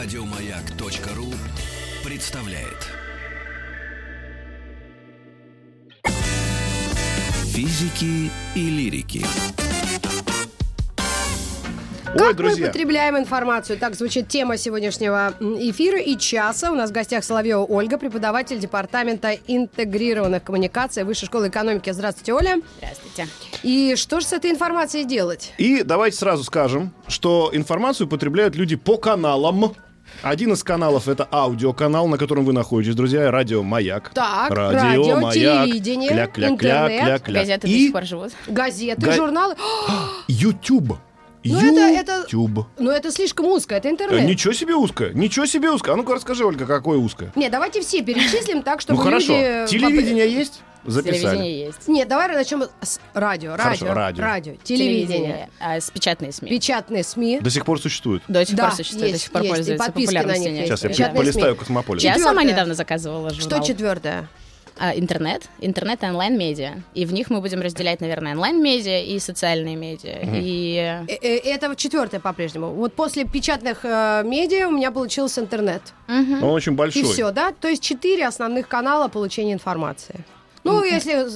Радиомаяк.ру представляет. Физики и лирики. Ой, Как друзья. мы потребляем информацию? Так звучит тема сегодняшнего эфира и часа. У нас в гостях Соловьева Ольга, преподаватель Департамента интегрированных коммуникаций Высшей школы экономики. Здравствуйте, Оля. Здравствуйте. И что же с этой информацией делать? И давайте сразу скажем, что информацию потребляют люди по каналам. Один из каналов это аудиоканал, на котором вы находитесь, друзья, радио Маяк. Так, радио, телевидение, кля кля кля интернет. кля кля Газеты до И сих пор живут. Газеты, Га- журналы. YouTube. Ну, это- это-. Но это слишком узко, это Э, интернет. Ничего себе узкое, ничего себе узкое. А ну-ка расскажи, Ольга, какое узкое. Нет, давайте все перечислим так, чтобы ну хорошо, люди... телевидение есть? Записали. Телевидение есть. Нет, давай начнем с радио. Хорошо, Радио, радио. телевидение, А, с печатные СМИ. печатные СМИ. До сих пор существует. До сих Да, пор существует, есть, до сих пор есть, на популярностью. них не есть. Сейчас я. Печатные полистаю СМИ. Космополис. Я сама недавно заказывала журнал. Что четвертое? А, интернет, интернет и онлайн-медиа. И в них мы будем разделять, наверное, онлайн-медиа и социальные медиа. И Э, э, Это четвертое по-прежнему. Вот после печатных э, медиа у меня получился интернет. Он очень большой. И все, да? То есть четыре основных канала получения информации. Ну, если э,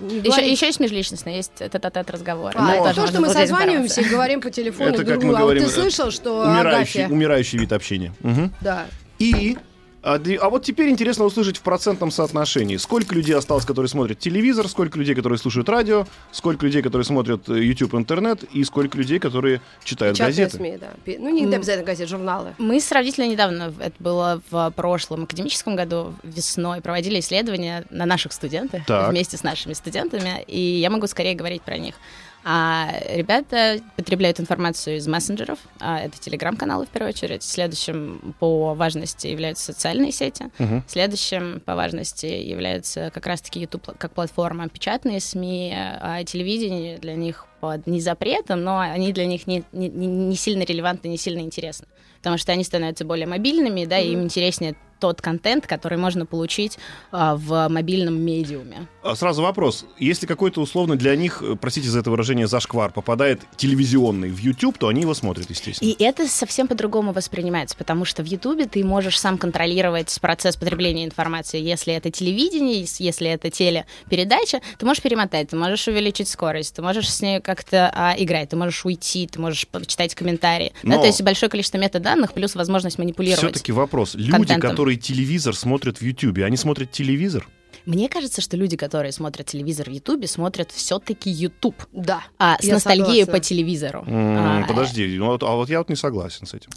еще, говорить- еще есть межличностные, есть тет-а-тет разговоры. А, Да, это то, что мы созваниваемся и говорим по телефону Это друг как мы другу. А вот ты э, слышал, что Умирающий, Агафья... умирающий вид общения. Мгм. Да. И а, а вот теперь интересно услышать в процентном соотношении, сколько людей осталось, которые смотрят телевизор, сколько людей, которые слушают радио, сколько людей, которые смотрят э, YouTube, интернет, и сколько людей, которые читают Печатные газеты. СМИ, да. Ну, не обязательно газеты, журналы. Мы сравнительно недавно, это было в прошлом академическом году, весной, проводили исследования на наших студентах Так. вместе с нашими студентами, и я могу скорее говорить про них. А ребята потребляют информацию из мессенджеров, а это телеграм-каналы в первую очередь. Следующим по важности являются социальные сети. Мгм. Следующим по важности является как раз-таки YouTube как платформа. Печатные СМИ, а телевидение для них под не запретом, но они для них не, не, не- сильно релевантны, не сильно интересны. Потому что они становятся более мобильными, да, и им интереснее тот контент, который можно получить а, в мобильном медиуме. А Сразу вопрос. Если какой-то условно для них, э, простите за это выражение, зашквар попадает телевизионный в YouTube, то они его смотрят, естественно. И это совсем по-другому воспринимается, потому что в Ютубе ты можешь сам контролировать процесс потребления информации. Если это телевидение, ес- если это телепередача, ты можешь перемотать, ты можешь увеличить скорость, ты можешь с ней как-то а, играть, ты можешь уйти, ты можешь почитать комментарии. Да, Но- то есть большое количество метаданных плюс возможность манипулировать. Все-таки вопрос. Люди, контентом. которые телевизор смотрят в YouTube, они смотрят телевизор? Мне кажется, что люди, которые смотрят телевизор в Ютубе, смотрят все-таки Ютуб. Да. А, с ностальгией согласна. по телевизору. М, А, Подожди, ну а вот я вот не согласен с этим.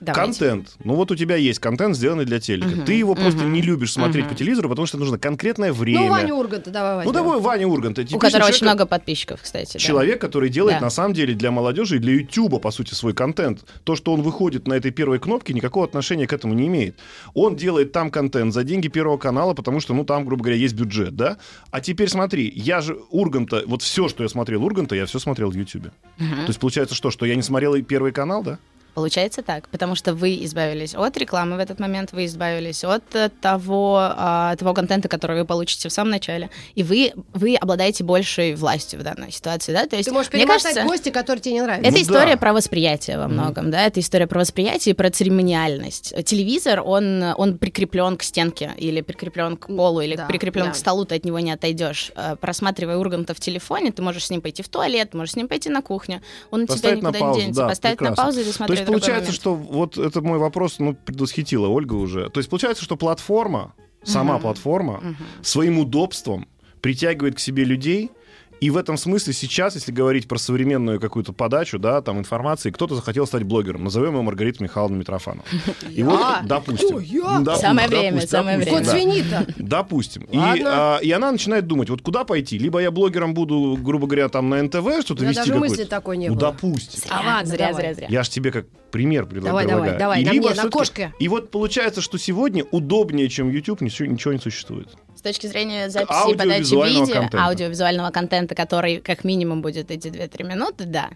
Давайте. Контент. Ну вот у тебя есть контент, сделанный для телека. Мгм, Ты его просто мгм, не любишь смотреть мгм. по телевизору, потому что нужно конкретное время. Ну, Ваню Урганта давай Ну, возьмем. давай Ваня Ургант. У которого человек, очень много подписчиков, кстати. да. Человек, который делает Да. на самом деле для молодежи и для Ютуба, по сути, свой контент. То, что он выходит на этой первой кнопке, никакого отношения к этому не имеет. Он делает там контент за деньги Первого канала, потому что, ну, там, грубо говоря, есть бюджет, да? А теперь смотри, я же Урганта, вот все, что я смотрел Урганта, я все смотрел в Ютубе. Мгм. То есть получается что, что я не смотрел и Первый канал, да? Получается так, потому что вы избавились от рекламы в этот момент, вы избавились от э, того, а, того контента, который вы получите в самом начале, и вы, вы обладаете большей властью в данной ситуации, да? То есть, Ты можешь мне перемотать кажется, гости, которые тебе не нравятся. это Ну история да. про восприятие во многом, да, это история про восприятие и про церемониальность. Телевизор, он, он прикреплен к стенке или прикреплен к полу или Да, прикреплен да. к столу, ты от него не отойдешь. Э, Просматривая Урганта в телефоне, ты можешь с ним пойти в туалет, можешь с ним пойти на кухню, он от тебя Поставить на никуда паузу, не денется. да, Поставить прекрасно. на паузу или То смотреть есть получается, момент. что вот это мой вопрос, ну, предвосхитила Ольга уже. То есть получается, что платформа, сама Мгм. платформа, Мгм. своим удобством притягивает к себе людей, и в этом смысле сейчас, если говорить про современную какую-то подачу, да, там информации, кто-то захотел стать блогером, назовем его Маргарита Михайловна Митрофанова. И вот, Я? допустим. Самое время, допустим, самое звени-то. Допустим. И, а, и она начинает думать, вот куда пойти? Либо я блогером буду, грубо говоря, там на НТВ что-то вести даже мысли такой не ну, было. допустим. Зря, А ладно, зря, зря, зря. Я же тебе как пример предла- Давай, давай, предлагаю. давай, на мне, кошке. И вот получается, что сегодня удобнее, чем YouTube, ничего не существует. С точки зрения записи и подачи видео, контента. аудиовизуального контента, который как минимум будет эти 2-3 минуты, да.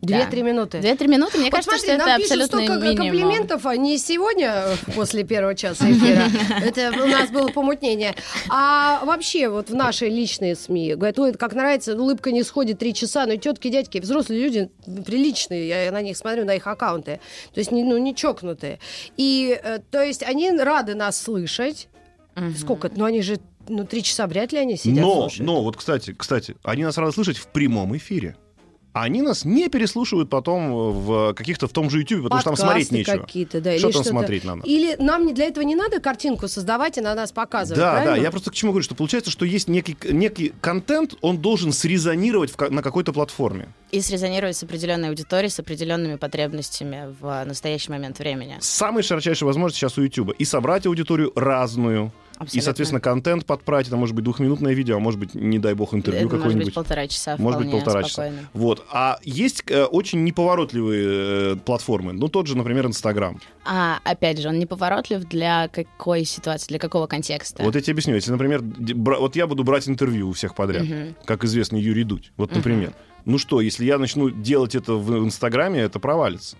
Две-три минуты. Две-три минуты, мне Вот кажется, смотри, что это нам пишут абсолютно столько минимум. комплиментов, а не сегодня, э, после первого часа эфира. Это у нас было помутнение. А вообще, вот в нашей личные СМИ, говорят, ой, как нравится, улыбка не сходит три часа, но тетки, дядьки, взрослые люди приличные, я на них смотрю, на их аккаунты, то есть не- ну, не чокнутые. И, э, то есть, они рады нас слышать. Сколько? Ну, они же, ну, три часа вряд ли они сидят Но, слушают. но, вот, кстати, кстати, они нас рады слышать в прямом эфире. Они нас не переслушивают потом в каких-то в том же YouTube, потому что там смотреть Подкасты нечего. какие-то, да, Что или там что-то. смотреть надо? Или нам не- для этого не надо картинку создавать и на нас показывать, Да, правильно? да, я просто к чему говорю, что получается, что есть некий, некий контент, он должен срезонировать в на какой-то платформе. И срезонировать с определенной аудиторией, с определенными потребностями в настоящий момент времени. Самые широчайшие возможности сейчас у YouTube. И собрать аудиторию разную, и, Абсолютно. соответственно, контент подправить. Это может быть двухминутное видео, а может быть, не дай бог, интервью Это может быть какое-нибудь. полтора часа Может быть, полтора часа. спокойно. Вот. А есть э, очень неповоротливые э, платформы. Ну, тот же, например, Инстаграм. А, опять же, он неповоротлив для какой ситуации, для какого контекста? Вот я тебе объясню. Если, например, бра- вот я буду брать интервью у всех подряд, Мгм. как известный Юрий Дудь. Вот, например. Ну что, если я начну делать это в Инстаграме, это провалится.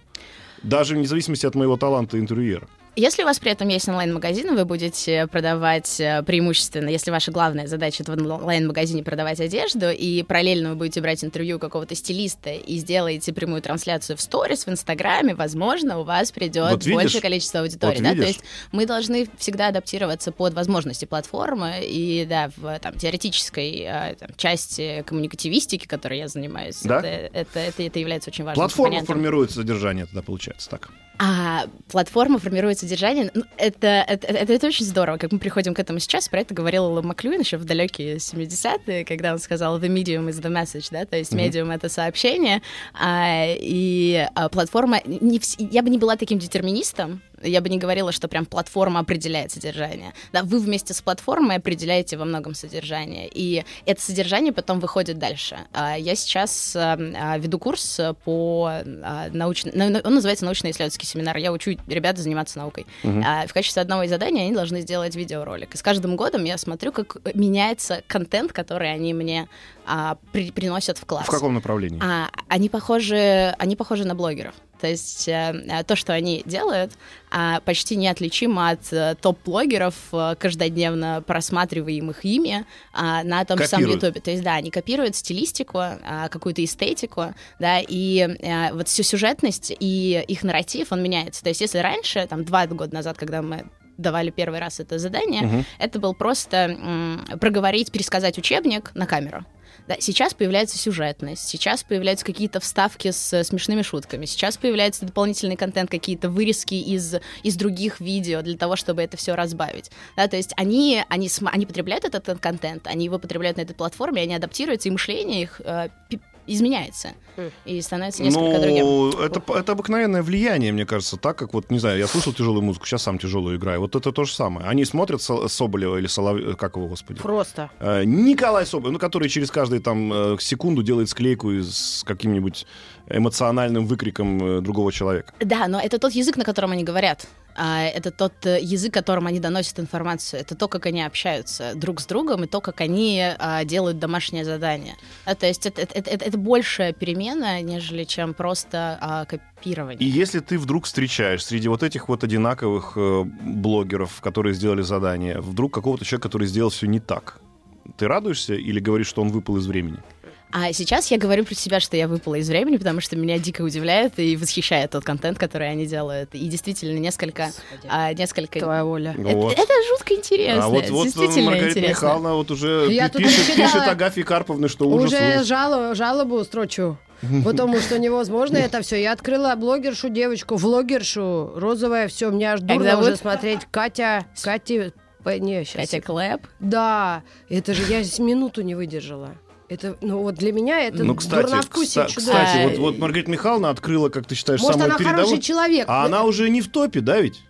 Даже вне зависимости от моего таланта интервьюера. Если у вас при этом есть онлайн-магазин, вы будете продавать э, преимущественно, если ваша главная задача это в онлайн-магазине продавать одежду, и параллельно вы будете брать интервью какого-то стилиста и сделаете прямую трансляцию в сторис, в Инстаграме, возможно, у вас придет Вот видишь? большее количество аудитории. Вот да? То есть мы должны всегда адаптироваться под возможности платформы, и да, в там, теоретической э, там, части коммуникативистики, которой я занимаюсь, Да? это, это, это, это является очень важным Платформа компонентом. формирует содержание, тогда получается так. А платформа формирует содержание. Ну, это, это, это, это очень здорово, как мы приходим к этому сейчас. Про это говорил Ло Маклюин еще в далекие 70-е, когда он сказал «the medium is the message», да, то есть медиум — это сообщение, а, и а, платформа... Не вс- я бы не была таким детерминистом, я бы не говорила, что прям платформа определяет содержание. Да, вы вместе с платформой определяете во многом содержание, и это содержание потом выходит дальше. А, Я сейчас а, а, веду курс по а, научно... ну, Он называется научно-исследовательский семинар. Я учу ребят заниматься наукой. А, В качестве одного из заданий они должны сделать видеоролик. И с каждым годом я смотрю, как меняется контент, который они мне при- приносят в класс. В каком направлении? Они похожи, они похожи на блогеров. То есть э, э, то, что они делают, а, почти неотличимо от э, топ-блогеров, каждодневно просматриваемых ими а, на том же самом. Ютубе. То есть, да, они копируют стилистику, а, какую-то эстетику, да, и вот всю сюжетность и их нарратив, он меняется. То есть, если раньше, там, два года назад, когда мы давали первый раз это задание, Мгм. это был просто м, проговорить, пересказать учебник на камеру. Да, сейчас появляется сюжетность, сейчас появляются какие-то вставки с э, смешными шутками, сейчас появляется дополнительный контент, какие-то вырезки из, из других видео для того, чтобы это все разбавить. Да, то есть они, они, они потребляют этот контент, они его потребляют на этой платформе, они адаптируются, и мышление их э, изменяется и становится несколько другим. Ну, это, это обыкновенное влияние, мне кажется, так как вот, не знаю, я слушал тяжелую музыку, сейчас сам тяжелую играю. Вот это то же самое. Они смотрят Со- Соболева или Соловьева, как его, господи? Просто. Э, Николай Соболев, ну, который через каждую там э, секунду делает склейку с каким-нибудь эмоциональным выкриком э, другого человека. Да, но это тот язык, на котором они говорят. А, Это тот э, язык, которым они доносят информацию. Это то, как они общаются друг с другом, и то, как они а, делают домашнее задание. Да, то есть это, это, это- это большая перемена, нежели чем просто а, копирование. И если ты вдруг встречаешь среди вот этих вот одинаковых э, блогеров, которые сделали задание, вдруг какого-то человека, который сделал все не так, ты радуешься или говоришь, что он выпал из времени? А сейчас я говорю про себя, что я выпала из времени, потому что меня дико удивляет и восхищает тот контент, который они делают. И действительно несколько... а, несколько... Твоя воля. Это, Вот. это жутко интересно. а вот, это вот действительно Маргарита интересно. Михайловна вот уже Я пишет, читала- пишет Агафье Карповне, что ужас. Уже ужас. жалобу, жалобу строчу. Потому что невозможно это все. Я открыла блогершу девочку, влогершу, розовая, все, мне аж дурно зовут? уже смотреть. Катя, Катя, не, сейчас. Катя Клэп. Да, это же я минуту не выдержала. Это, ну вот для меня это Ну, кстати, дурновкусие кста- кстати, вот, вот Маргарита Михайловна открыла, как ты считаешь, Может, самую она передовую. хороший человек. А она уже не в топе, да ведь?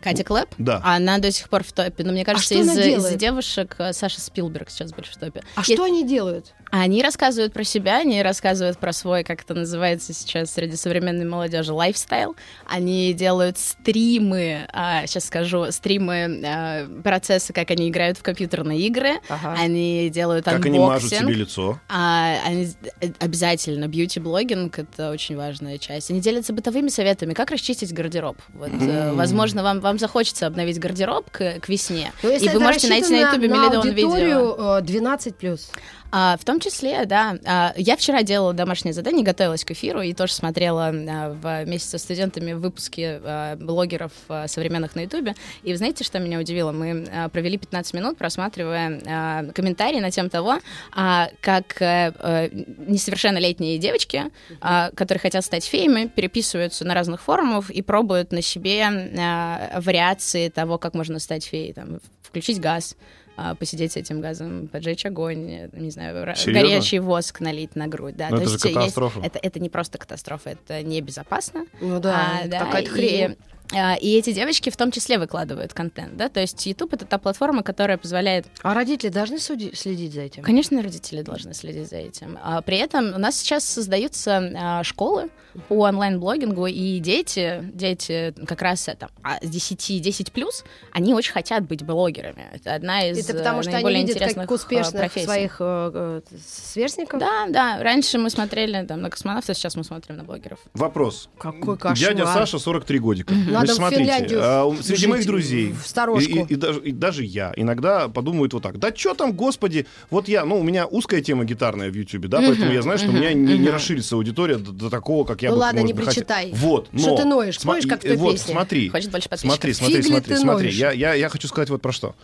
Катя Клэп? Да. Она до сих пор в топе. Но мне кажется, что она из, из девушек э, Саша Спилберг сейчас больше в топе. А И- что они делают? Они рассказывают про себя, они рассказывают про свой, как это называется сейчас среди современной молодежи, lifestyle. Они делают стримы, а, сейчас скажу, стримы а, процесса, как они играют в компьютерные игры. Ага. Они делают Как unboxing. они мажут себе лицо. А, они, э, обязательно. Бьюти-блогинг — это очень важная часть. Они делятся бытовыми советами, как расчистить гардероб. Вот, э, возможно, вам, вам захочется обновить гардероб к, к весне. Ну, если и вы можете найти на ютубе миллион видео. аудиторию э, 12 плюс. А, в том числе, да. А, я вчера делала домашнее задание, готовилась к эфиру и тоже смотрела а, вместе со студентами выпуски а, блогеров а, современных на Ютубе. И вы знаете, что меня удивило? Мы а, провели 15 минут, просматривая а, комментарии на тему того, а, как а, несовершеннолетние девочки, а, которые хотят стать феями, переписываются на разных форумах и пробуют на себе а, вариации того, как можно стать феей. Там, включить газ, а, посидеть с этим газом, поджечь огонь, э, не знаю, Серьезно? горячий воск налить на грудь. Да. Ну, То это же есть есть- катастрофа. это, это не просто катастрофа, это небезопасно. Ну да, А, какая-то и, хрень. а, и эти девочки в том числе выкладывают контент, да, то есть YouTube это та платформа, которая позволяет А родители должны суди- следить за этим? Конечно, родители должны следить за этим. А при этом у нас сейчас создаются а, школы по онлайн-блогингу, и дети, дети как раз это, а, с 10, 10 плюс, они очень хотят быть блогерами. Это одна из Это потому э, что они видят интересных как успешных а, профессий. своих э, э, сверстников. Да, да. Раньше мы смотрели там, на космонавтов, сейчас мы смотрим на блогеров. Вопрос. Какой кошмар. Дядя Саша 43 годика. Надо в смотрите, Финляндию а, среди моих друзей в сторожку. И, и- и даже, и даже я иногда подумают вот так. Да что там, господи, вот я, ну, у меня узкая тема гитарная в Ютубе, да, поэтому я знаю, что у меня не, не расширится аудитория до, до такого, как я Ну бы, ладно, может не быть, хотел. причитай. Вот, Что но... ты ноешь? сма- Помнишь, как в той Вот, песне? смотри. Хочет больше подписчиков. Смотри, смотри, смотри, смотри. Я, я, я хочу сказать вот про что.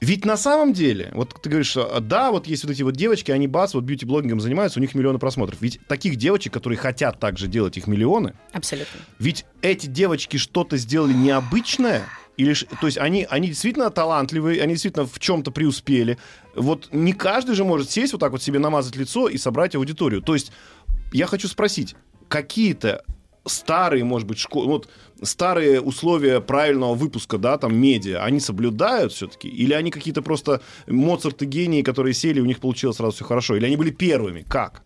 Ведь на самом деле, вот ты говоришь, что а, да, вот есть вот эти вот девочки, они бац, вот бьюти-блогингом занимаются, у них миллионы просмотров. Ведь таких девочек, которые хотят также делать их миллионы, Абсолютно. ведь эти девочки что-то сделали необычное, или то есть они, они действительно талантливые, они действительно в чем-то преуспели. Вот не каждый же может сесть вот так вот себе намазать лицо и собрать аудиторию. То есть я хочу спросить, какие-то старые, может быть, школы, вот старые условия правильного выпуска, да, там, медиа, они соблюдают все-таки? Или они какие-то просто Моцарты гении, которые сели, у них получилось сразу все хорошо? Или они были первыми? Как?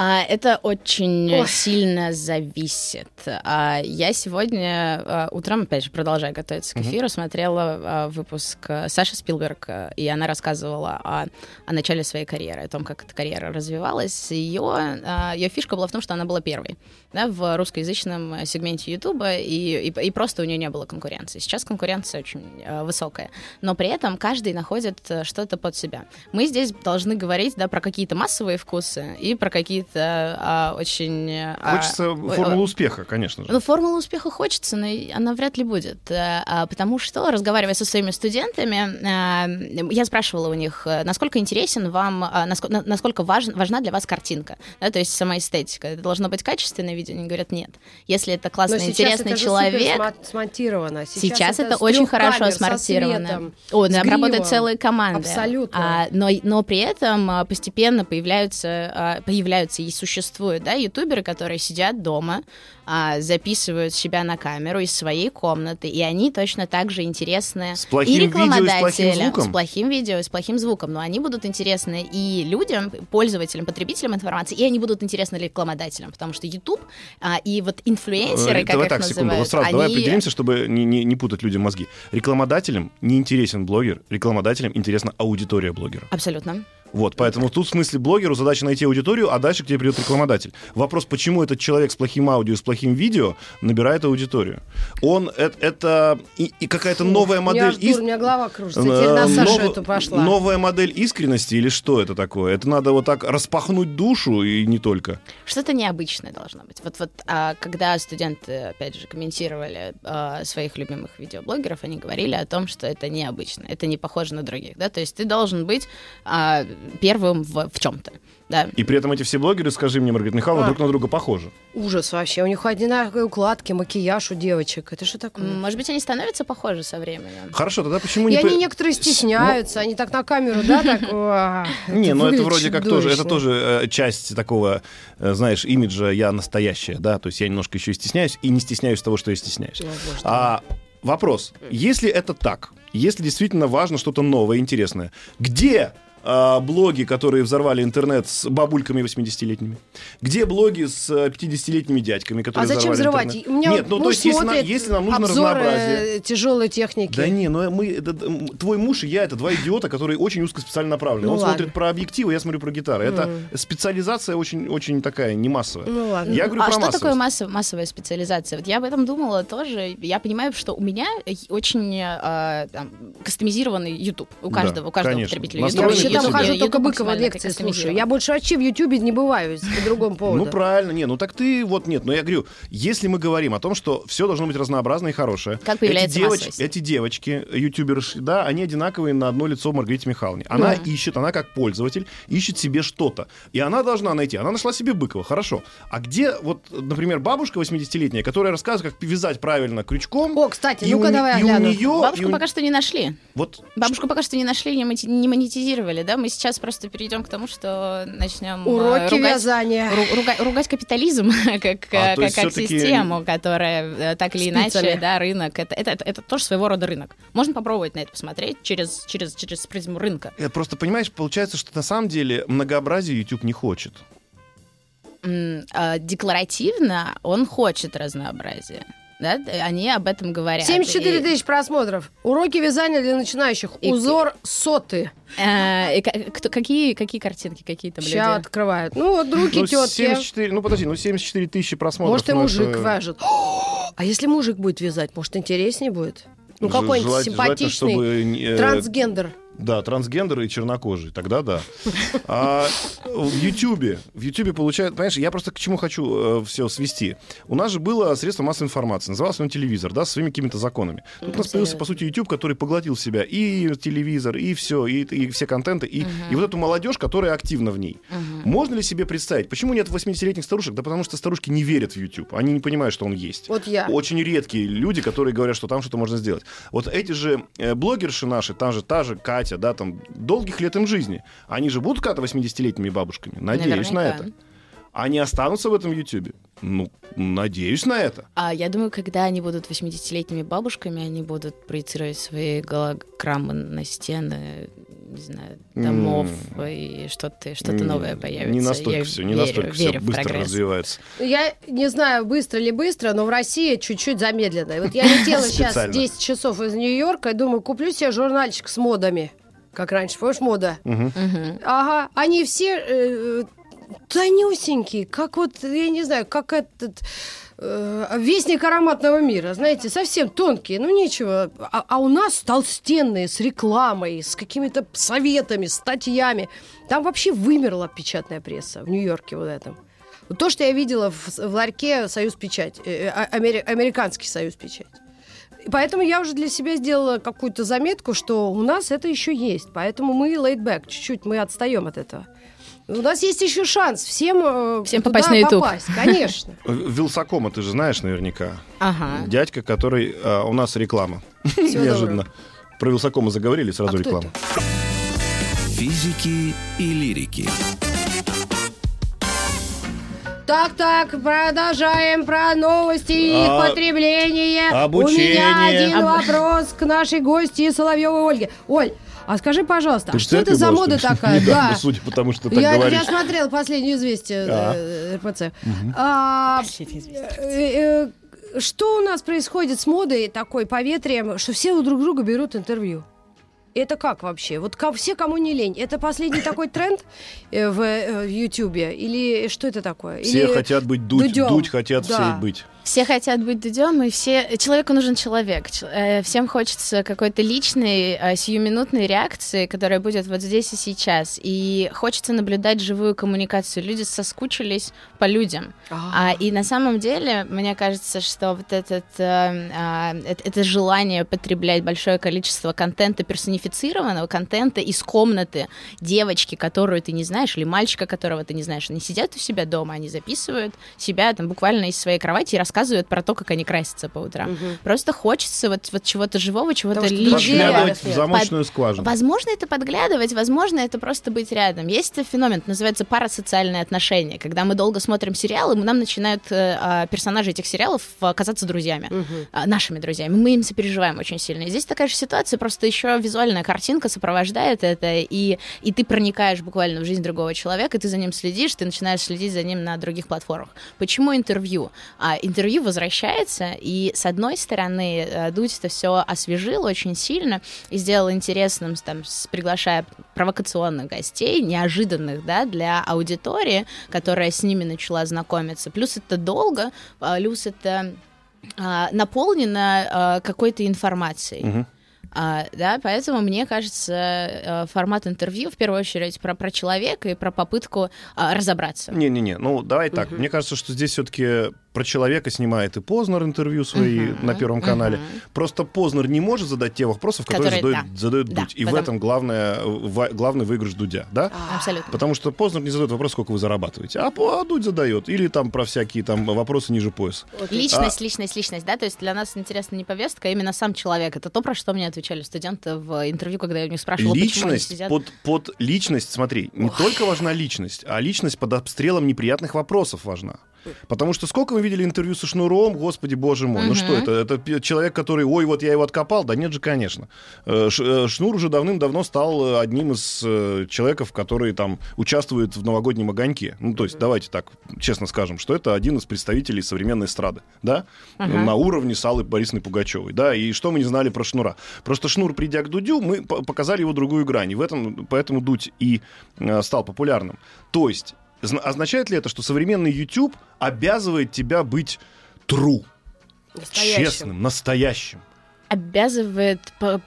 А, это очень Ой. сильно зависит. А, я сегодня а, утром, опять же, продолжая готовиться к эфиру, смотрела а, выпуск а, Саши Спилберг, а, и она рассказывала о, о начале своей карьеры, о том, как эта карьера развивалась. Ее, а, ее фишка была в том, что она была первой да, в русскоязычном э, сегменте Ютуба, и, и, и просто у нее не было конкуренции. Сейчас конкуренция очень э, высокая, но при этом каждый находит э, что-то под себя. Мы здесь должны говорить да, про какие-то массовые вкусы и про какие-то а, очень... а, Хочется ой, формулу ой, успеха, конечно же. ну, формула успеха хочется, но она вряд ли будет. э, а, Потому что, разговаривая со своими студентами, э, я спрашивала у них, э, насколько интересен вам, а, наско- на- насколько важен- важна для вас картинка, да, то есть сама эстетика. Это должно быть качественное видео? Они говорят, нет. Если это классный, сейчас интересный это человек, смонтировано. Сейчас, это с очень хорошо камер, смонтировано. светом, О, там работают гримом. целые команды. Абсолютно. А, но, но при этом а, постепенно появляются, а, появляются и существуют да, ютуберы, которые сидят дома, а, записывают себя на камеру из своей комнаты, и они точно так же интересны С плохим и видео и с плохим рекламодателям, звуком? с плохим видео, и с плохим звуком, но они будут интересны и людям, пользователям, потребителям информации, и они будут интересны рекламодателям, потому что YouTube а, и вот инфлюенсеры, Э, как давай их так, секунду, называют, вот сразу давай они- определимся, чтобы не, не, не путать людям мозги. Рекламодателям не интересен блогер, рекламодателям интересна аудитория блогера. Абсолютно. Вот, поэтому тут в смысле блогеру задача найти аудиторию, а дальше к тебе придет рекламодатель. Вопрос, почему этот человек с плохим аудио, с плохим видео набирает аудиторию? Он, это, это и, и какая-то новая У меня модель... дур, ис- у меня голова кружится. Теперь на Э, Сашу нов- эту пошла. Новая модель искренности или что это такое? Это надо вот так распахнуть душу и не только. Что-то необычное должно быть. Вот, вот а, когда студенты, опять же, комментировали а, своих любимых видеоблогеров, они говорили о том, что это необычно, это не похоже на других, да, то есть ты должен быть а, первым в, в чем-то. Да. И при этом эти все блогеры, скажи мне, Маргарита Михайловна, А. друг на друга похожи. Ужас вообще. У них одинаковые укладки, макияж у девочек. Это что такое? Может быть, они становятся похожи со временем. Хорошо, тогда почему И не... они по- некоторые стесняются, они так на камеру, да, так... «Уа, Не, ну это вроде как тоже, это чудовищно». тоже э, часть такого, э, знаешь, имиджа я настоящая, да, то есть я немножко еще и стесняюсь, и не стесняюсь того, что я стесняюсь. А вопрос, если это так, если действительно важно что-то новое, интересное, где а, блоги, которые взорвали интернет с бабульками 80-летними? Где блоги с э, 50-летними дядьками, которые А зачем взорвали взрывать? интернет? У меня Нет, ну то есть если, на- если нам нужно разнообразие... тяжелой техники. Да не, ну мы, это, твой муж и я это два идиота, которые очень узко специально направлены. Ну Он ладно. смотрит про объективы, я смотрю про гитары. Это специализация очень, очень такая не массовая. Ну ладно. Я говорю а про что массовость. такое массов- массовая специализация? Вот я об этом думала тоже. Я понимаю, что у меня очень э, там, кастомизированный YouTube. У Да, каждого, у каждого конечно. потребителя Я там хожу, только Быкова лекции слушаю. Я больше вообще в Ютубе не бываю по другому поводу. Ну правильно, не, ну так ты вот нет, но я говорю, если мы говорим о том, что все должно быть разнообразное и хорошее, Как появляется эти, девоч- эти девочки, ютуберши, да, они одинаковые на одно лицо Маргарите Михайловне. Она ищет, она как пользователь ищет себе что-то, и она должна найти. Она нашла себе Быкова, хорошо. А где вот, например, бабушка 80-летняя, которая рассказывает, как вязать правильно крючком? О, кстати, ну-ка давай и у нее, Бабушку и у- пока что не нашли. вот Бабушку пока что не нашли, не монети- монетизировали, да? Мы сейчас просто перейдем к тому, что начнем э, Уроки ругать, вязания. ру- руга- ругать капитализм как, А, как, как систему, которая э, так или Спицами. иначе, да, рынок. Это, это, это, это тоже своего рода рынок. Можно попробовать на это посмотреть через, через, через призму рынка. э, просто понимаешь, получается, что на самом деле многообразие YouTube не хочет. А, Декларативно он хочет разнообразия. Да? Они об этом говорят. 74 И- тысячи просмотров. Уроки вязания для начинающих. И- Узор соты. Э, и кто- какие, какие картинки, какие там Сейчас люди? открывают. Ну, вот руки Ну, тетки. 74, ну подожди, ну 74 тысячи просмотров. Может, и мужик это- вяжет. А если мужик будет вязать, может, интереснее будет? Ну, какой-нибудь симпатичный чтобы, э, трансгендер. Да, трансгендеры и чернокожие, тогда да. А в Ютьюбе, в Ютьюбе получают, понимаешь, я просто к чему хочу все свести. У нас же было средство массовой информации, назывался он телевизор, да, со своими какими-то законами. Тут у нас появился, по сути, YouTube, который поглотил в себя и телевизор, и все, и, и все контенты, и, и вот эту молодежь, которая активна в ней. Можно ли себе представить, почему нет 80-летних старушек? Да потому что старушки не верят в YouTube, они не понимают, что он есть. Вот я. Очень редкие люди, которые говорят, что там что-то можно сделать. Вот эти же э, блогерши наши, там же та же Катя, да, там долгих лет им жизни. Они же будут когда-то 80-летними бабушками? Надеюсь на Наверняка. это. Они останутся в этом Ютубе? Ну, надеюсь на это. А я думаю, когда они будут 80-летними бабушками, они будут проецировать свои голограммы на стены, не знаю, домов, и что-то что М, новое появится. Не настолько Я все, не верю- настолько все верю быстро прогресс. развивается. Я не знаю, быстро ли быстро, но в России чуть-чуть замедленно. Вот я летела сейчас Специально. 10 часов из Нью-Йорка и думаю, куплю себе журнальчик с модами. Как раньше, помнишь, мода? Мгм. Ага, они все э, тонюсенькие, как вот, я не знаю, как этот э, вестник ароматного мира, знаете, совсем тонкие, ну ничего. А, а у нас толстенные, с рекламой, с какими-то советами, статьями. Там вообще вымерла печатная пресса в Нью-Йорке вот этом. То, что я видела в, в ларьке Союз Печать, э, а- амери- американский Союз Печать. Поэтому я уже для себя сделала какую-то заметку, что у нас это еще есть. Поэтому мы laid back, чуть-чуть мы отстаем от этого. У нас есть еще шанс всем, э, Всем туда попасть на YouTube. попасть, конечно. Вилсакома ты же знаешь наверняка. Ага. Дядька, который... а, у нас реклама. Всего Неожиданно. доброго. Про Вилсакома заговорили, сразу А реклама. это? Физики и лирики. Так-так, продолжаем про новости и их А, потребление. обучение. У меня один Об- вопрос к нашей гости Соловьевой Ольге. Оль, а скажи, пожалуйста, Ты а что это за мода что такая? Недавно, Да. судя по тому, что ты так Я, говоришь. я смотрел последнее известие А. э, РПЦ. А, э, э, что у нас происходит с модой такой поветрием, что все у друг друга берут интервью? Это как вообще? Вот ко- все, кому не лень. Это последний такой тренд э, в э, в Ютьюбе? Или что это такое? Все Или хотят быть дуть, Дудем. дуть хотят Да. все быть. Все хотят быть Дудем, и все... Человеку нужен человек. Э, Всем хочется какой-то личной, э, сиюминутной реакции, которая будет вот здесь и сейчас. И хочется наблюдать живую коммуникацию. Люди соскучились по людям. А, и на самом деле, мне кажется, что вот этот, э, а, это, это желание потреблять большое количество контента, персонифицированного контента из комнаты девочки, которую ты не знаешь, или мальчика, которого ты не знаешь, они сидят у себя дома, они записывают себя там буквально из своей кровати и рассказывают про то, как они красятся по утрам. Просто хочется вот, вот чего-то живого, чего-то личного. в Под- замочную скважину. Возможно, это подглядывать, возможно, это просто быть рядом. Есть феномен, называется парасоциальные отношения, когда мы долго смотрим сериалы, и нам начинают э, а, персонажи этих сериалов а, казаться друзьями, а, нашими друзьями. Мы им сопереживаем очень сильно. И здесь такая же ситуация, просто еще визуальная картинка сопровождает это, и, и ты проникаешь буквально в жизнь другого человека, ты за ним следишь, ты начинаешь следить за ним на других платформах. Почему интервью? А, интервью возвращается, и с одной стороны, э, Дудь это все освежил очень сильно и сделал интересным, там, приглашая провокационных гостей, неожиданных, да, для аудитории, которая с ними начала знакомиться. Плюс это долго, а, плюс это а, наполнено а, какой-то информацией. А, да, поэтому мне кажется, э, формат интервью в первую очередь про, про человека и про попытку а, разобраться. Не-не-не, ну давай так. Мне кажется, что здесь все-таки про человека снимает и Познер интервью свои Мгм, на Первом канале. мгм. Просто Познер не может задать те вопросы, которые Которые- задает, да. задает Да, Дудь. И в потому- этом главное, ва- главный выигрыш Дудя, да? Абсолютно. Потому что Познер не задает вопрос, сколько вы зарабатываете, а, По- а Дудь задает. Или там про всякие там вопросы ниже пояса. Личность, личность, личность, да, то есть для нас интересна не повестка, а именно сам человек. Это то, про что мне отвечали студенты в интервью, когда я у них спрашивала, почему они Личность, сидят. под, под личность, смотри, не только важна личность, а личность под обстрелом неприятных вопросов важна. Потому что сколько мы видели интервью со Шнуром, господи, боже мой, ну Мгм. что это? Это человек, который, ой, вот я его откопал? Да нет же, конечно. Э, э, Шнур уже давным-давно стал э, одним из человеков, которые там участвуют в новогоднем огоньке. Ну, то есть, давайте так честно скажем, что это один из представителей современной эстрады, да? Ага. На уровне с Аллой Борисовной Пугачевой, да? И что мы не знали про Шнура? Просто Шнур, придя к Дудю, мы по- показали его другую грань. И в этом, поэтому Дудь и стал популярным. То есть, означает ли это, что современный YouTube обязывает тебя быть true, Настоящим. честным, настоящим? обязывает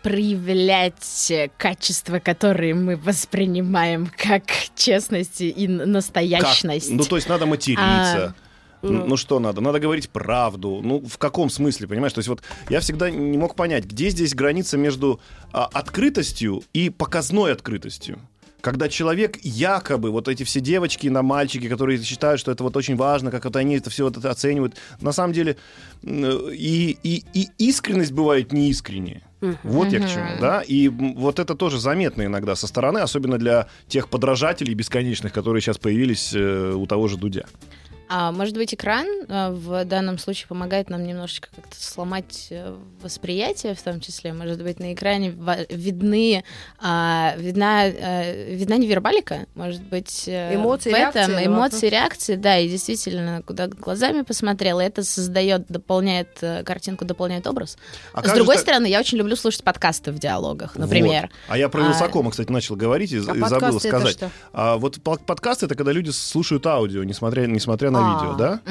проявлять качества, которые мы воспринимаем как честность и н- Как? настоящность. Ну, то есть надо материться. Н- Ну что надо? Надо говорить правду. Ну, в каком смысле, понимаешь? То есть вот я всегда не мог понять, где здесь граница между а, открытостью и показной открытостью. Когда человек якобы, вот эти все девочки на мальчики, которые считают, что это вот очень важно, как вот они это все вот это оценивают, на самом деле и, и, и искренность бывает неискренняя. Вот я к чему, да? И вот это тоже заметно иногда со стороны, особенно для тех подражателей бесконечных, которые сейчас появились э, у того же Дудя. А может быть, экран а, в данном случае помогает нам немножечко как-то сломать э, восприятие, в том числе. Может быть, на экране видны, а, видна, э, видна невербалика, может быть, э, Эмоции, в этом реакции эмоции, вопрос. реакции, да, и действительно, куда глазами посмотрела, это создает, дополняет картинку, дополняет образ. А С другой же стороны, я очень люблю слушать подкасты в диалогах, например. Вот. А я про А- Вилсакома, кстати, начал говорить и, А и забыл подкасты это сказать. что? А вот по- подкаст это когда люди слушают аудио, несмотря, несмотря на А. видео, да?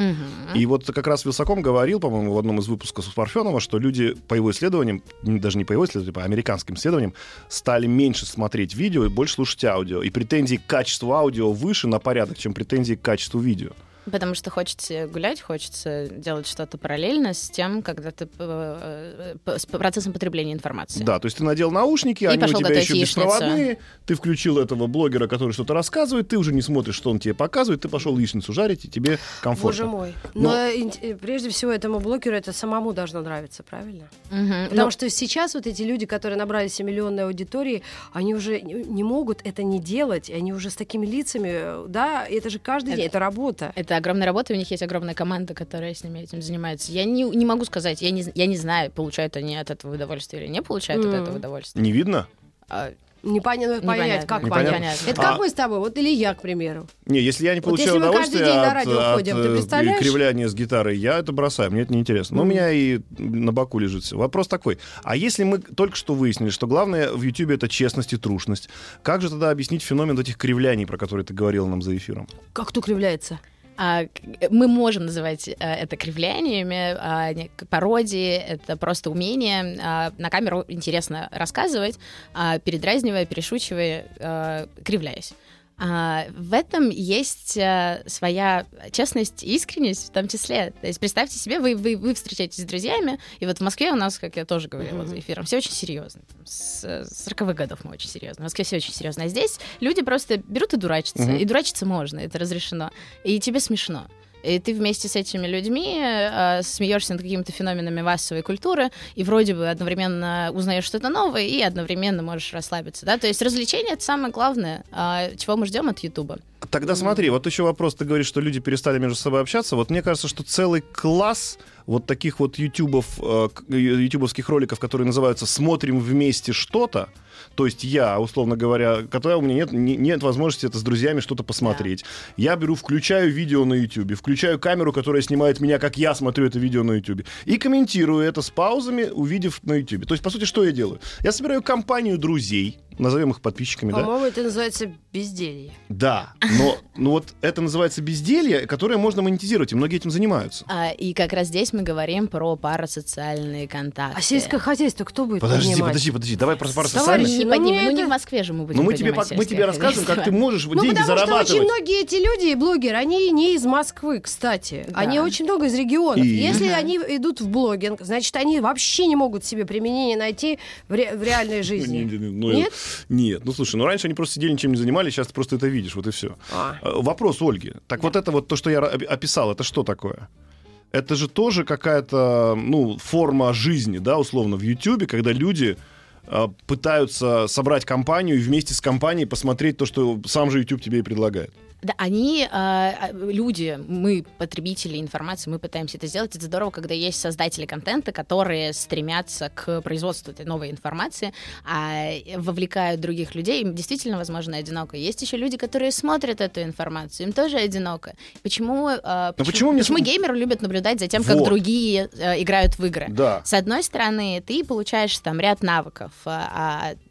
И вот как раз Вилсаком говорил, по-моему, в одном из выпусков с Парфенова, что люди по его исследованиям, даже не по его исследованиям, по американским исследованиям, стали меньше смотреть видео и больше слушать аудио. И претензии к качеству аудио выше на порядок, чем претензии к качеству видео. Потому что хочется гулять, хочется делать что-то параллельно с тем, когда ты э, э, с процессом потребления информации. Да, то есть ты надел наушники, они у тебя еще яичницу. беспроводные, ты включил этого блогера, который что-то рассказывает, ты уже не смотришь, что он тебе показывает, ты пошел яичницу жарить, и тебе комфортно. Боже мой. Но- Но, э, прежде всего этому блогеру это самому должно нравиться, правильно? Мгм. Потому Ну, что сейчас вот эти люди, которые набрали себе миллионной аудитории, они уже не могут это не делать, и они уже с такими лицами, да, это же каждый Это- день, это работа. это огромная работа, и у них есть огромная команда, которая с ними этим занимается. Я не, не могу сказать, я не, я не знаю, получают они от этого удовольствие или не получают от Мгм. этого удовольствие. Не видно? А, Непонятно понять, непонятно. как Непонятно. понять. Это А- как мы с тобой, вот или я, к примеру. Не, если я не Вот получаю если мы каждый удовольствие день на от, радио от, ходим, ты э, представляешь? кривляния с гитарой, я это бросаю, мне это неинтересно. Но у Мгм. меня и на боку лежит все. Вопрос такой, а если мы только что выяснили, что главное в Ютубе это честность и трушность, как же тогда объяснить феномен вот этих кривляний, про которые ты говорил нам за эфиром? Как кто кривляется? А, мы можем называть э, это кривляниями, а, пародии, это просто умение а, на камеру интересно рассказывать, передразнивая, перешучивая, а, кривляясь. А, в этом есть а, своя честность и искренность в том числе. То есть представьте себе, вы, вы, вы встречаетесь с друзьями, и вот в Москве у нас, как я тоже говорила за эфиром, все очень серьезно. С э, 40-х годов мы очень серьезно. В Москве все очень серьезно. А здесь люди просто берут и дурачатся. Мгм. И дурачиться можно, это разрешено. И тебе смешно. И ты вместе с этими людьми э, смеешься над какими-то феноменами массовой культуры, и вроде бы одновременно узнаешь что-то новое, и одновременно можешь расслабиться. Да? То есть развлечение это самое главное, а, чего мы ждем от Ютуба. Тогда смотри, вот еще вопрос, ты говоришь, что люди перестали между собой общаться. Вот мне кажется, что целый класс вот таких вот ютубов, э, ютубовских роликов, которые называются «Смотрим вместе что-то», то есть я, условно говоря, когда у меня нет, не- нет возможности это с друзьями что-то посмотреть, я беру, включаю видео на ютубе, включаю камеру, которая снимает меня, как я смотрю это видео на ютубе, и комментирую это с паузами, увидев на ютубе. То есть, по сути, что я делаю? Я собираю компанию друзей, назовем их подписчиками, да? По-моему, это называется безделье. Да, но ну вот это называется безделье, которое можно монетизировать, и многие этим занимаются. А, и как раз здесь мы говорим про парасоциальные контакты. А сельское хозяйство кто будет Подожди, поднимать? подожди, подожди, давай про пару Товарищи. Не Ну, поднимем. Ну, не это- в Москве же мы будем Ну мы тебе, мы тебе рассказываем, как ты можешь Ну, деньги потому что зарабатывать. очень многие эти люди и блогеры, они не из Москвы, кстати. Да. Они очень много из регионов. И? Если они идут в блогинг, значит, они вообще не могут себе применение найти в, ре- в реальной Ну, жизни. ну, Нет? Нет, ну слушай, ну раньше они просто сидели, ничем не занимались, сейчас ты просто это видишь, вот и все. А. Вопрос Ольги. Так вот это вот то, что я описал, это что такое? Это же тоже какая-то, ну, форма жизни, да, условно, в Ютьюбе, когда люди э, пытаются собрать компанию и вместе с компанией посмотреть то, что сам же YouTube тебе и предлагает. Да, они, а, а, люди, мы, потребители информации, мы пытаемся это сделать. Это здорово, когда есть создатели контента, которые стремятся к производству этой новой информации, а вовлекают других людей. Им действительно, возможно, одиноко. Есть еще люди, которые смотрят эту информацию, им тоже одиноко. Почему, а, Но почему мне почему см- геймеры любят наблюдать за тем, как Вот. другие э, играют в игры? Да. С одной стороны, ты получаешь там ряд навыков,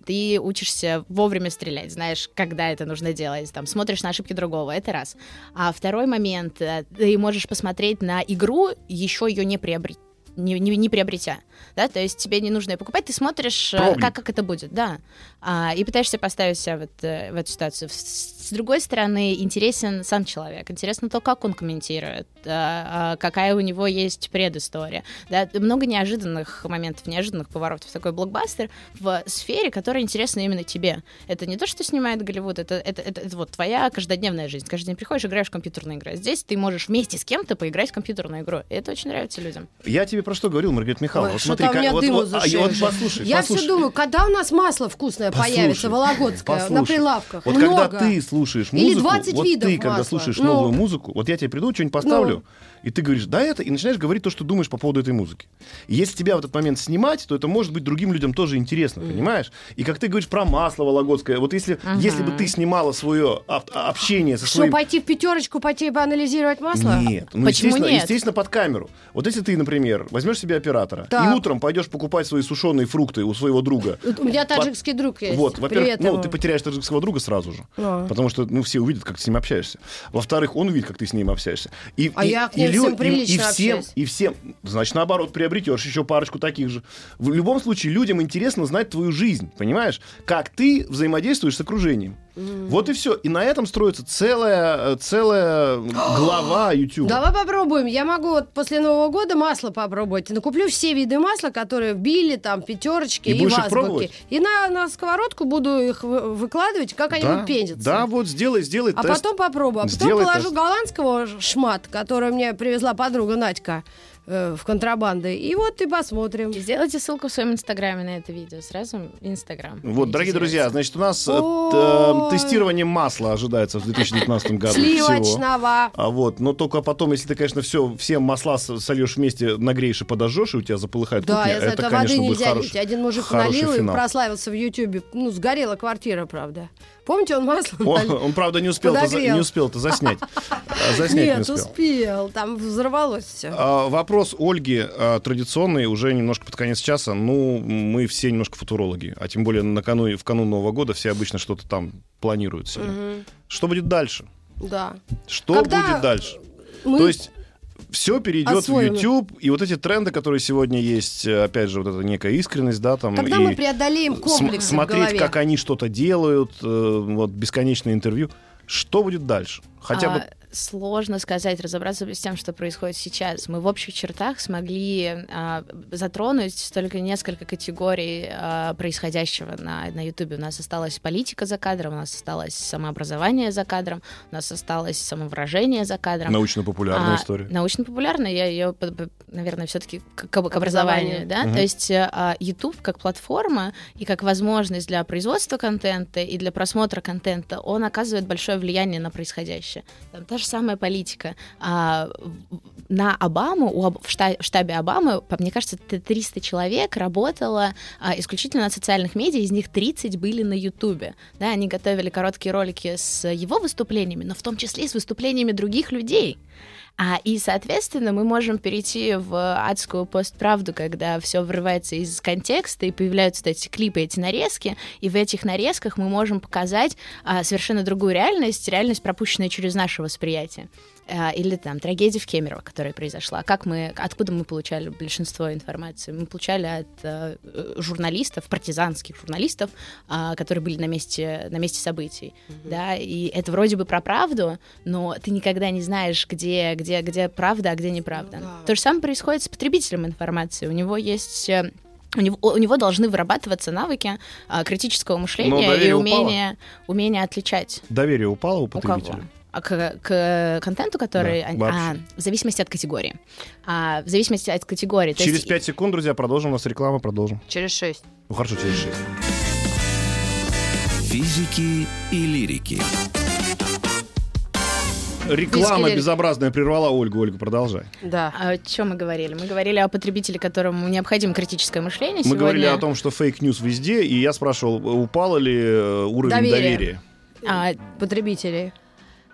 ты учишься вовремя стрелять, знаешь, когда это нужно делать, там, смотришь на ошибки другого, это раз. А второй момент, э, ты можешь посмотреть на игру, еще ее не приобретя. Не, не, не приобретя, да, то есть тебе не нужно ее покупать, ты смотришь, э, как, как это будет, да, А, и пытаешься поставить себя в, это- в эту ситуацию. С, с другой стороны, интересен сам человек, интересно то, как он комментирует, а, какая у него есть предыстория, да, много неожиданных моментов, неожиданных поворотов, такой блокбастер в сфере, которая интересна именно тебе. Это не то, что снимает Голливуд, это, это, это, это вот твоя каждодневная жизнь. Каждый день приходишь, играешь в компьютерную игру. Здесь ты можешь вместе с кем-то поиграть в компьютерную игру. И это очень нравится людям. Я тебе про что говорил, Маргарита Михайловна? Ой, Вот смотри, у как- меня вот- дыму вот- а, вот послушай, Я послушай. все думаю, когда у нас масло вкусное Послушай, появится, вологодское, на послушай. прилавках? Вот Много. когда ты слушаешь Или музыку, 20 вот видов ты, когда масла. слушаешь Ну. новую музыку, вот я тебе приду, что-нибудь поставлю, и ты говоришь, да это, и начинаешь говорить то, что думаешь по поводу этой музыки. И если тебя в этот момент снимать, то это может быть другим людям тоже интересно, понимаешь? И как ты говоришь про масло вологодское, вот если, если бы ты снимала свое общение со Что, своим... пойти в пятерочку, пойти поанализировать масло? Нет, ну, Почему естественно, нет? естественно, под камеру. Вот если ты, например, возьмешь себе оператора Так. и утром пойдешь покупать свои сушеные фрукты у своего друга, У меня таджикский друг есть. вот, во-первых, ну, ты потеряешь таджикского друга сразу же. А. Потому что, ну, все увидят, как ты с ним общаешься. Во-вторых, он увидит, как ты с ним общаешься. И, А и- я к и ним лю- всем и- и всем, общаюсь. и всем, значит, наоборот, приобретешь еще парочку таких же. В любом случае, людям интересно знать твою жизнь, понимаешь? Как ты взаимодействуешь с окружением. Вот и все. И на этом строится целая, э, целая глава YouTube. Давай попробуем. Я могу вот после Нового года масло попробовать. Накуплю все виды масла, которые в Билли, там, пятерочки И и, в? И на, на сковородку буду их вы- выкладывать, как они да, будут да, вот сделай, сделай А тест. потом попробую. А потом Сделай положу тест. голландского шмат, который мне привезла подруга Надька э, в контрабанды. И вот и посмотрим. Сделайте ссылку в своем инстаграме на это видео. Сразу инстаграм. Вот, дорогие друзья, значит, у нас э, тестирование масла ожидается в 2019 году. всего. Сливочного. А вот, но только потом, если ты, конечно, все, все масла сольешь вместе, нагреешь и подожжешь, и у тебя заполыхает Да, кухня, это, это конечно, воды будет нельзя хороший, лить. Один мужик хороший налил и финал. прославился в Ютьюбе. Ну, сгорела квартира, правда. Помните, он масло Он, он, правда, не успел, Подогрел. не успел это заснять. А, Заснять не Нет, успел. успел. Там взорвалось все. А, Вопрос Ольги а, традиционный, уже немножко под конец часа. Ну, мы все немножко футурологи, а тем более накануне, в канун Нового года все обычно что-то там планируют себе. Что будет дальше? Да. Что Когда- будет дальше? Мы То есть все перейдет освоим. в YouTube, и вот эти тренды, которые сегодня есть, э, опять же, вот эта некая искренность, да, там, Когда мы преодолеем см- комплекс в смотреть, как они что-то делают, э, вот бесконечное интервью. Что будет дальше? Хотя бы А, Сложно сказать, разобраться с тем, что происходит сейчас. Мы в общих чертах смогли а, затронуть только несколько категорий а, происходящего на, на YouTube. У нас осталась политика за кадром, у нас осталось самообразование за кадром, у нас осталось самовыражение за кадром. научно-популярная А, история. Научно-популярная, я ее, наверное, все-таки к, к образованию, Образованию. да. Мгм. То есть а, YouTube как платформа и как возможность для производства контента и для просмотра контента, он оказывает большое влияние на происходящее. Там та же самая политика. А, на Обаму, у в шта- в штабе Обамы, мне кажется, т- 300 человек работало а, исключительно на социальных медиа, из них 30 были на Ютубе. Да, они готовили короткие ролики с его выступлениями, но в том числе и с выступлениями других людей. А, и, соответственно, мы можем перейти в адскую постправду, когда все врывается из контекста, и появляются вот эти клипы, эти нарезки, и в этих нарезках мы можем показать а, совершенно другую реальность, реальность, пропущенная через наше восприятие. А, или там трагедия в Кемерово, которая произошла. Как мы, откуда мы получали большинство информации? Мы получали от э, э, журналистов, партизанских журналистов, а, которые были на месте, на месте событий. Да, и это вроде бы про правду, но ты никогда не знаешь, где, где, где правда, а где неправда. Ну да. То же самое происходит с потребителем информации. У него есть э, у него, у него должны вырабатываться навыки а, критического мышления и упало. умение, умение отличать. Доверие упало у У кого? потребителя? А к, к контенту, который... Да, а, в зависимости от категории. А, в зависимости от категории. То Через есть 5 секунд, друзья, продолжим. У нас реклама, продолжим. Через шесть. Ну хорошо, через 6. Физики и лирики. Реклама безобразная прервала Ольгу. Ольга, продолжай. Да. О чем мы говорили? Мы говорили о потребителе, которому необходимо критическое мышление Мы сегодня. говорили о том, что fake news везде, и я спрашивал, упало ли э, уровень Доверие. доверия. А, Потребителей.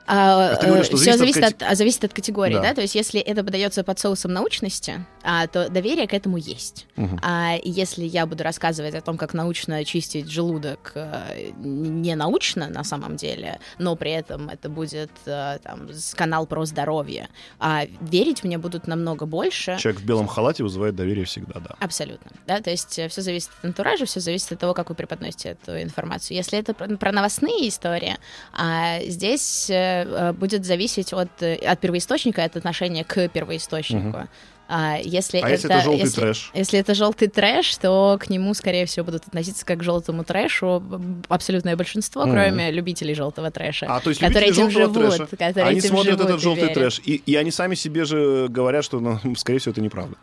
А, Ты говоришь, что все зависит от от, а, зависит от категории, Да. да. То есть, если это подается под соусом научности, а, то доверие к этому есть. Мгм. А если я буду рассказывать о том, как научно очистить желудок, э, не научно на самом деле, но при этом это будет э, там, канал про здоровье, а верить мне будут намного больше. Человек в белом халате вызывает доверие всегда, да. Абсолютно. Да, то есть все зависит от антуража, все зависит от того, как вы преподносите эту информацию. Если это про, про новостные истории, а здесь э, будет зависеть от, э, от первоисточника, от отношения к первоисточнику. А если, А если это желтый если- трэш? Если это желтый трэш, то к нему, скорее всего, будут относиться как к желтому трэшу абсолютное большинство, Мгм. кроме любителей желтого трэша. А, то есть которые этим живут, трэша, которые они этим смотрят живут этот и желтый верят. трэш, и, и они сами себе же говорят, что, ну, скорее всего, это неправда.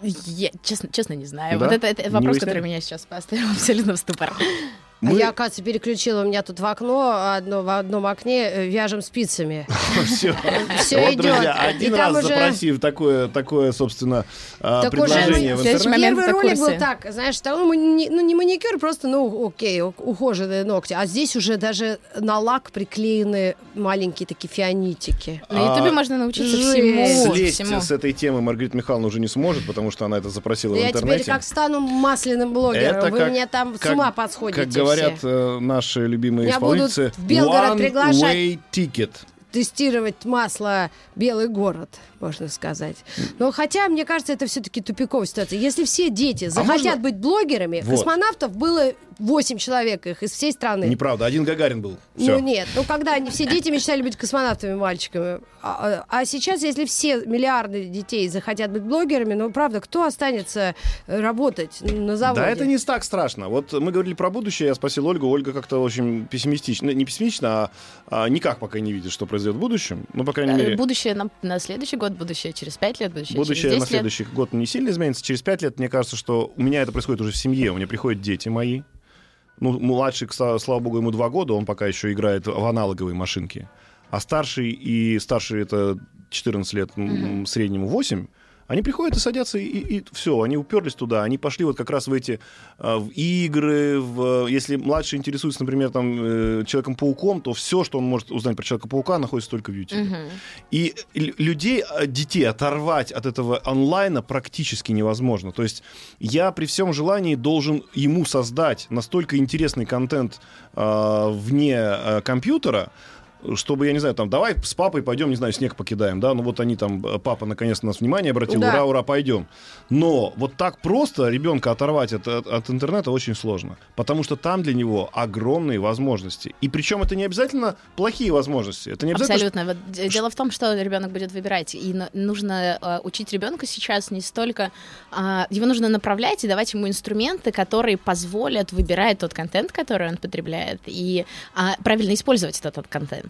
Я честно, честно не знаю. Да? Вот это, это вопрос, который меня сейчас поставил абсолютно в ступор. Мы- Я, оказывается, переключила у меня тут в окно, одно, в одном окне э, вяжем спицами. Все, Всё вот, идёт. друзья, один раз уже- запросив такое, такое, собственно, а, Так уже предложение мы- в интернете. момент Первый ролик был так, знаешь, там, ну, не, ну, не маникюр, просто, ну, окей, ухоженные ногти. А здесь уже даже на лак приклеены маленькие такие фианитики. На А, Ютубе можно научиться жесть. всему. Слезть всему. с этой темы Маргарита Михайловна уже не сможет, потому что она это запросила в Я интернете. теперь как стану масляным блогером, Это вы как- меня там с ума подсходите Как говорят э, наши любимые Меня будут исполнительцы, в Белгород one приглашать. way ticket. Тестировать масло «Белый город», можно сказать. Но хотя, мне кажется, это все-таки тупиковая ситуация. Если все дети захотят можно- быть блогерами, Вот. космонавтов было 8 человек их из всей страны. Неправда, один Гагарин был. Ну Все. нет, ну когда они все дети мечтали быть космонавтами, мальчиками. А, а- а сейчас, если все миллиарды детей захотят быть блогерами, ну правда, кто останется э, работать на заводе? Да, это не так страшно. Вот мы говорили про будущее, я спросил Ольгу. Ольга как-то очень пессимистична. Не пессимистична, а, а никак пока не видит, что произойдет в будущем. Ну, по крайней мере, Будущее на, на следующий год, будущее через 5 лет, будущее, будущее через на 10 лет. следующий год не сильно изменится. Через пять лет, мне кажется, что у меня это происходит уже в семье. У меня приходят дети мои. Ну, младший, слава богу, ему два года, он пока еще играет в аналоговой машинке. А старший и старший это 14 лет, м, среднему 8, они приходят и садятся, и, все, они уперлись туда, они пошли вот как раз в эти э, в игры, в, если младший интересуется, например, там, э, Человеком-пауком, то все, что он может узнать про Человека-паука, находится только в YouTube. Мгм. И людей, э, детей оторвать от этого онлайна практически невозможно. То есть я при всем желании должен ему создать настолько интересный контент э, вне э, компьютера, чтобы, я не знаю, там, давай с папой пойдем, не знаю, снег покидаем, да, ну вот они там, э, папа наконец-то на нас внимание обратил, Да. ура, ура, пойдем. Но вот так просто ребенка оторвать от, от- от интернета очень сложно, потому что там для него огромные возможности. И причем это не обязательно плохие возможности, это не обязательно... Абсолютно. Вот дело в том, что ребенок будет выбирать. И нужно э, учить ребенка сейчас не столько. а, его нужно направлять и давать ему инструменты, которые позволят выбирать тот контент, который он потребляет, и а, правильно использовать этот, этот контент.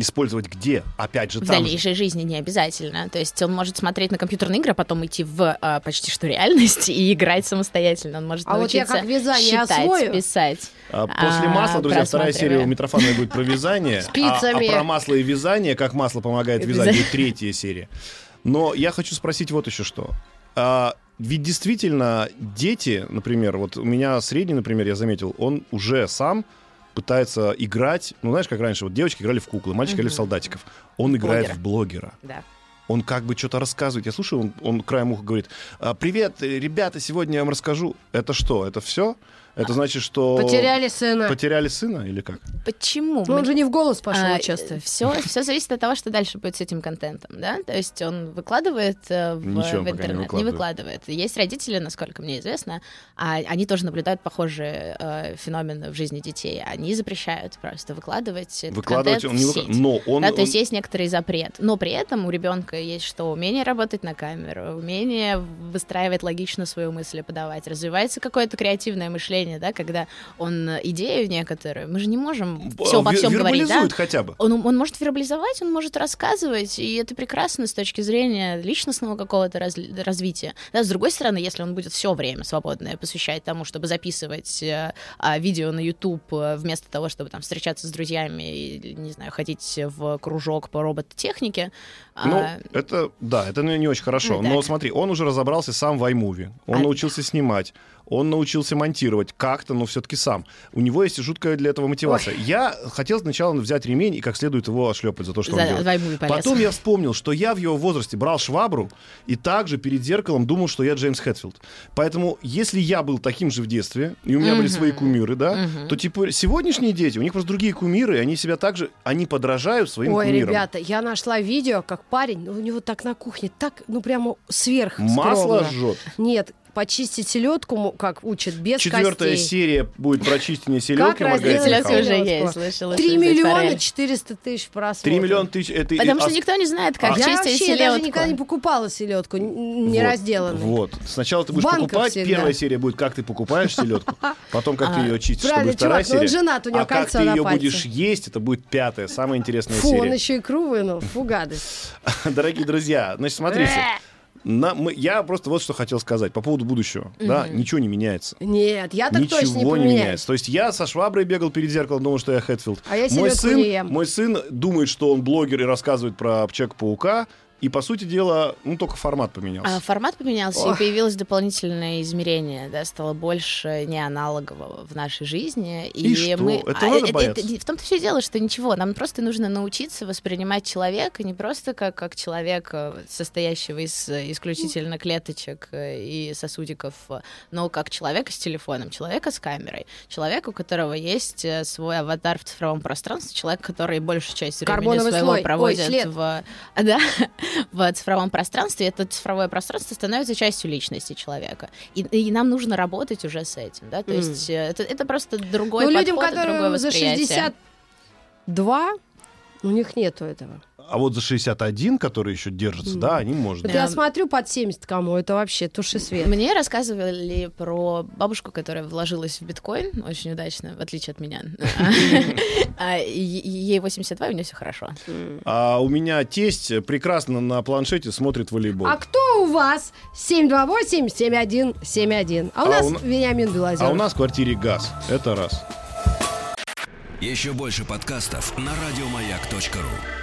Использовать где? Опять же, В там же. дальнейшей жизни не обязательно. То есть он может смотреть на компьютерные игры, а потом идти в а, почти что реальность и играть самостоятельно. Он может А вот я научиться как вязание считать, освою. писать. А После А, масла, друзья, вторая серия у Митрофана будет про вязание. Спицами. А, а про масло и вязание, как масло помогает вязать, будет третья серия. Но я хочу спросить вот еще что. А, ведь действительно дети, например, вот у меня средний, например, я заметил, он уже сам пытается играть, ну знаешь, как раньше, вот девочки играли в куклы, мальчики играли в солдатиков. Он играет Блогера. в блогера. Да. Он как бы что-то рассказывает. Я слушаю, он, он краем уха говорит, «А, привет, э, ребята, сегодня я вам расскажу. Это что, это все? Это значит, что... Потеряли сына. Потеряли сына или как? Почему? Ну, он Мы- же не в голос пошел А, часто. Все, все зависит от того, что дальше будет с этим контентом, да? То есть он выкладывает э, в, Ничего он в пока не интернет, выкладывает. выкладывает. Есть родители, насколько мне известно, а они тоже наблюдают похожие э, феномены в жизни детей. Они запрещают просто выкладывать этот Выкладывать контент он не выкладывает. Но он... да, то есть он- есть некоторый запрет. Но при этом у ребенка есть что? Умение работать на камеру, умение выстраивать логично свою мысль, подавать. Развивается какое-то креативное мышление, да, когда он э, идею некоторую. Мы же не можем все ве- всем говорить, да? хотя бы. Он, он может вербализовать, он может рассказывать, и это прекрасно с точки зрения личностного какого-то раз- развития. Да, с другой стороны, если он будет все время свободное посвящать тому, чтобы записывать э, а, видео на YouTube э, вместо того, чтобы там встречаться с друзьями и, не знаю, ходить в кружок по робототехнике, Ну, а, это, да, это ну, не очень хорошо. Ну, Но смотри, он уже разобрался сам в iMovie. Он А- научился снимать. Он научился монтировать как-то, но все-таки сам. У него есть жуткая для этого мотивация. Я хотел сначала взять ремень и как следует его ошлепать за то, что он за делает. iMovie полез. Потом я вспомнил, что я в его возрасте брал швабру и также перед зеркалом думал, что я Джеймс Хэтфилд. Поэтому, если я был таким же в детстве, и у меня были Мгм. свои кумиры, да, Мгм. то типа сегодняшние дети, у них просто другие кумиры, и они себя также, они подражают своим Ой, кумирам. ребята, я нашла видео, как парень, ну, у него так на кухне, так, ну, прямо сверх Масло скромно. жжет. Нет, почистить селедку, му- как учат, без Четвертая костей. серия будет про чистение селедки. Михайловна. уже есть, слышала. Три что здесь миллиона форель. четыреста тысяч просмотров. Три миллиона тысяч. Это, Потому а- что никто не знает, как а- Я чистить вообще селедку. даже никогда не покупала селедку, не вот, разделанную. Вот. Сначала ты будешь покупать. всегда. Первая серия будет, как ты покупаешь селедку. Потом, как ты А, ее чистишь. Это правильно, чувак, ну он серия. женат, у него а как кольцо ты на ее пальце. будешь есть, это будет пятая, самая интересная Фу, он серия. еще икру вынул, фу, гадость. Дорогие друзья, значит, смотрите. На- мы- я просто вот что хотел сказать по поводу будущего. Да, ничего не меняется. Нет, я так точно не Ничего не, меняется. То есть я со шваброй бегал перед зеркалом, думал, что я Хэтфилд. А я мой сын, ем. мой сын думает, что он блогер и рассказывает про Человека-паука. И, по сути дела, ну, только формат поменялся. А, формат поменялся, Ох. и появилось дополнительное измерение, да, стало больше неаналогового в нашей жизни. И что? мы... Это а, надо бояться? в том-то все дело, что ничего, нам просто нужно научиться воспринимать человека не просто как, как человека, состоящего из исключительно клеточек э, и сосудиков, но как человека с телефоном, человека с камерой, человека, у которого есть э, свой аватар в цифровом пространстве, человек, который большую часть времени Карбоновый своего слой. Ой, проводит след. в, да, в цифровом пространстве, это цифровое пространство становится частью личности человека. И, и нам нужно работать уже с этим, да, то Мгм. есть э, это, это просто другой Ну, людям, подход другое которым за восприятие. 62, у них нету этого. А вот за 61, который еще держится, да, они можно. Вот Да. я смотрю под 70 кому, это вообще туши свет. Мне рассказывали про бабушку, которая вложилась в биткоин очень удачно, в отличие от меня. А, Ей 82, и у нее все хорошо. А у меня тесть прекрасно на планшете смотрит волейбол. А кто у вас? 728-7171. А у А нас Вениамин Белозеров. А у нас в квартире газ. Это раз. Еще больше подкастов на радиомаяк.ру.